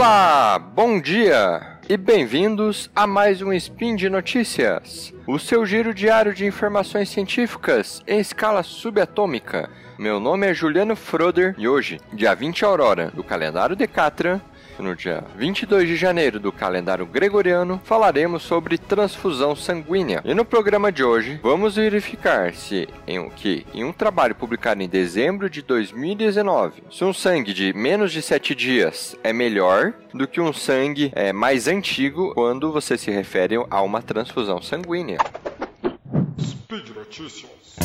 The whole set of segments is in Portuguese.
Olá, bom dia e bem-vindos a mais um Spin de Notícias, o seu giro diário de informações científicas em escala subatômica. Meu nome é Juliano Froder e hoje, dia 20 Aurora, do calendário Decatran, no dia 22 de janeiro do calendário gregoriano, falaremos sobre transfusão sanguínea. E no programa de hoje, vamos verificar se em que em um trabalho publicado em dezembro de 2019, se um sangue de menos de 7 dias é melhor do que um sangue é, mais antigo quando você se refere a uma transfusão sanguínea. Speed Notícias.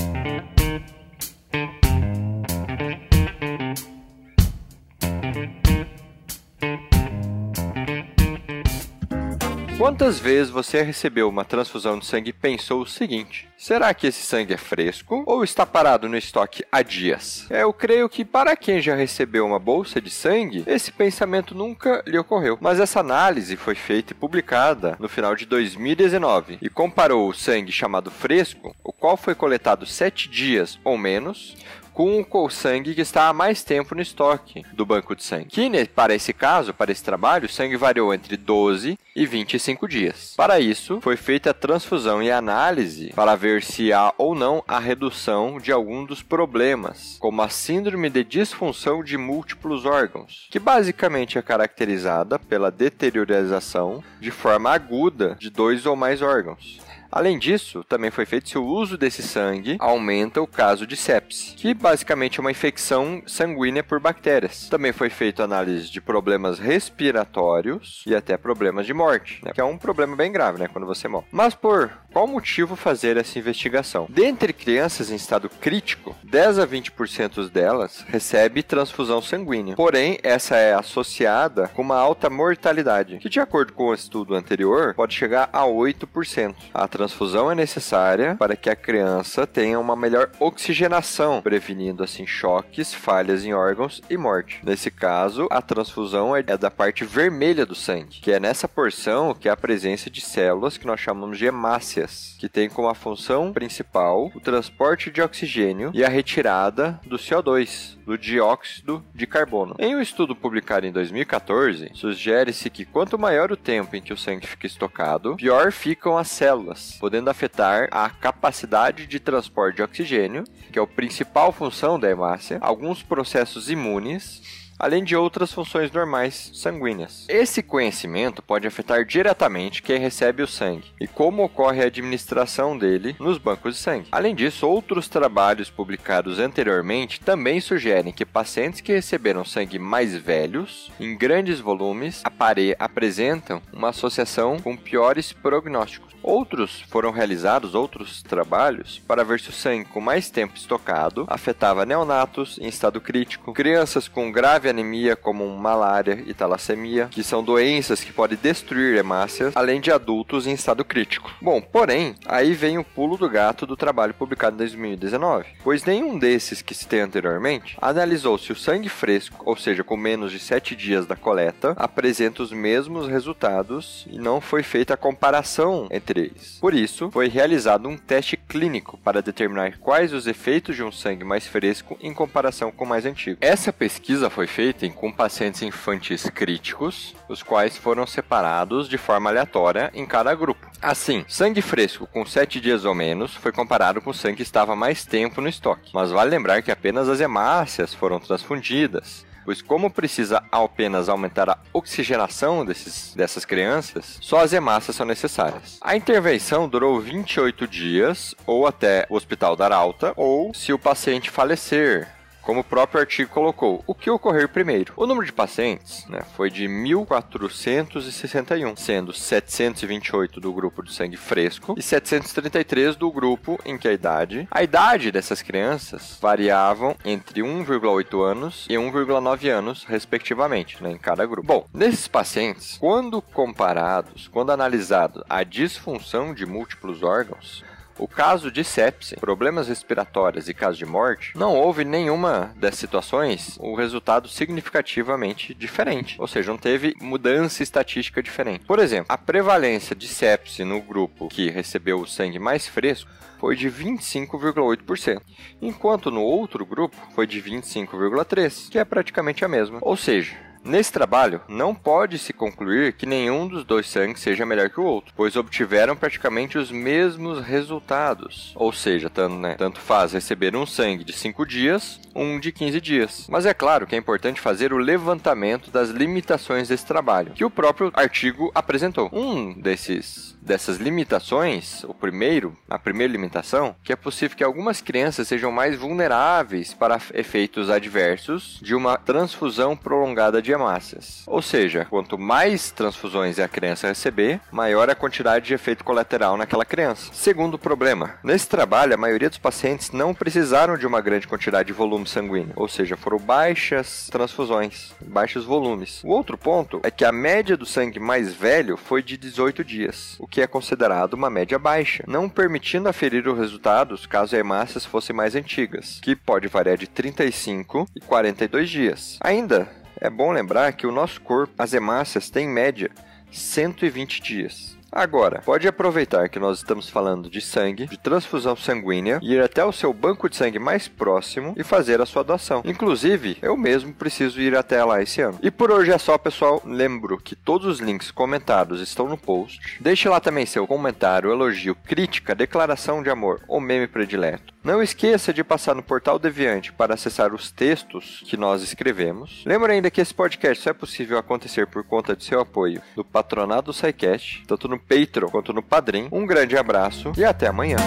Quantas vezes você recebeu uma transfusão de sangue e pensou o seguinte: será que esse sangue é fresco ou está parado no estoque há dias? Eu creio que para quem já recebeu uma bolsa de sangue, esse pensamento nunca lhe ocorreu. Mas essa análise foi feita e publicada no final de 2019 e comparou o sangue chamado fresco, o qual foi coletado 7 dias ou menos, com o sangue que está há mais tempo no estoque do banco de sangue. Que, para esse caso, para esse trabalho, o sangue variou entre 12 e 25 dias. Para isso, foi feita a transfusão e análise para ver se há ou não a redução de algum dos problemas, como a síndrome de disfunção de múltiplos órgãos, que basicamente é caracterizada pela deteriorização de forma aguda de dois ou mais órgãos. Além disso, também foi feito se o uso desse sangue aumenta o caso de sepse, que basicamente é uma infecção sanguínea por bactérias. Também foi feito análise de problemas respiratórios e até problemas de morte, né? que é um problema bem grave, né, quando você morre. Mas por qual motivo fazer essa investigação? Dentre crianças em estado crítico, 10 a 20% delas recebe transfusão sanguínea. Porém, essa é associada com uma alta mortalidade, que de acordo com o estudo anterior, pode chegar a 8%. A transfusão é necessária para que a criança tenha uma melhor oxigenação, prevenindo assim choques, falhas em órgãos e morte. Nesse caso, a transfusão é da parte vermelha do sangue, que é nessa porção que há a presença de células que nós chamamos de hemácias, que tem como a função principal o transporte de oxigênio e a retirada do CO2, do dióxido de carbono. Em um estudo publicado em 2014, sugere-se que quanto maior o tempo em que o sangue fica estocado, pior ficam as células, podendo afetar a capacidade de transporte de oxigênio, que é a principal função da hemácia, alguns processos imunes além de outras funções normais sanguíneas. Esse conhecimento pode afetar diretamente quem recebe o sangue e como ocorre a administração dele nos bancos de sangue. Além disso, outros trabalhos publicados anteriormente também sugerem que pacientes que receberam sangue mais velhos, em grandes volumes, apresentam uma associação com piores prognósticos. Outros foram realizados outros trabalhos para ver se o sangue com mais tempo estocado afetava neonatos em estado crítico, crianças com grave anemia como malária e talassemia, que são doenças que podem destruir hemácias, além de adultos em estado crítico. Bom, porém, aí vem o pulo do gato do trabalho publicado em 2019, pois nenhum desses que citei anteriormente analisou se o sangue fresco, ou seja, com menos de 7 dias da coleta, apresenta os mesmos resultados e não foi feita a comparação entre por isso, foi realizado um teste clínico para determinar quais os efeitos de um sangue mais fresco em comparação com o mais antigo. Essa pesquisa foi feita com pacientes infantis críticos, os quais foram separados de forma aleatória em cada grupo. Assim, sangue fresco com 7 dias ou menos foi comparado com sangue que estava mais tempo no estoque. Mas vale lembrar que apenas as hemácias foram transfundidas pois como precisa apenas aumentar a oxigenação desses, dessas crianças, só as hemácias são necessárias. A intervenção durou 28 dias, ou até o hospital dar alta, ou se o paciente falecer, como o próprio artigo colocou, o que ocorrer primeiro? O número de pacientes né, foi de 1.461, sendo 728 do grupo de sangue fresco e 733 do grupo em que a idade. A idade dessas crianças variavam entre 1,8 anos e 1,9 anos, respectivamente, né, em cada grupo. Bom, nesses pacientes, quando comparados, quando analisado a disfunção de múltiplos órgãos, o caso de sepse, problemas respiratórios e caso de morte, não houve nenhuma das situações o resultado significativamente diferente, ou seja, não teve mudança estatística diferente. Por exemplo, a prevalência de sepse no grupo que recebeu o sangue mais fresco foi de 25,8%, enquanto no outro grupo foi de 25,3%, que é praticamente a mesma. Ou seja, Nesse trabalho, não pode se concluir que nenhum dos dois sangues seja melhor que o outro, pois obtiveram praticamente os mesmos resultados. Ou seja, tanto, né, tanto faz receber um sangue de 5 dias, um de 15 dias. Mas é claro que é importante fazer o levantamento das limitações desse trabalho, que o próprio artigo apresentou. Um desses dessas limitações, o primeiro, a primeira limitação, que é possível que algumas crianças sejam mais vulneráveis para efeitos adversos de uma transfusão prolongada de hemácias. Ou seja, quanto mais transfusões a criança receber, maior a quantidade de efeito colateral naquela criança. Segundo problema, nesse trabalho a maioria dos pacientes não precisaram de uma grande quantidade de volume sanguíneo, ou seja, foram baixas transfusões, baixos volumes. O outro ponto é que a média do sangue mais velho foi de 18 dias, o que é considerado uma média baixa, não permitindo aferir os resultados caso as hemácias fossem mais antigas, que pode variar de 35 e 42 dias. Ainda é bom lembrar que o nosso corpo, as hemácias, têm em média 120 dias. Agora, pode aproveitar que nós estamos falando de sangue, de transfusão sanguínea, e ir até o seu banco de sangue mais próximo e fazer a sua doação. Inclusive, eu mesmo preciso ir até lá esse ano. E por hoje é só, pessoal. Lembro que todos os links comentados estão no post. Deixe lá também seu comentário, elogio, crítica, declaração de amor ou meme predileto. Não esqueça de passar no portal Deviante para acessar os textos que nós escrevemos. Lembra ainda que esse podcast só é possível acontecer por conta de seu apoio do patronato do SciCast, tanto no Patreon quanto no Padrim. Um grande abraço e até amanhã.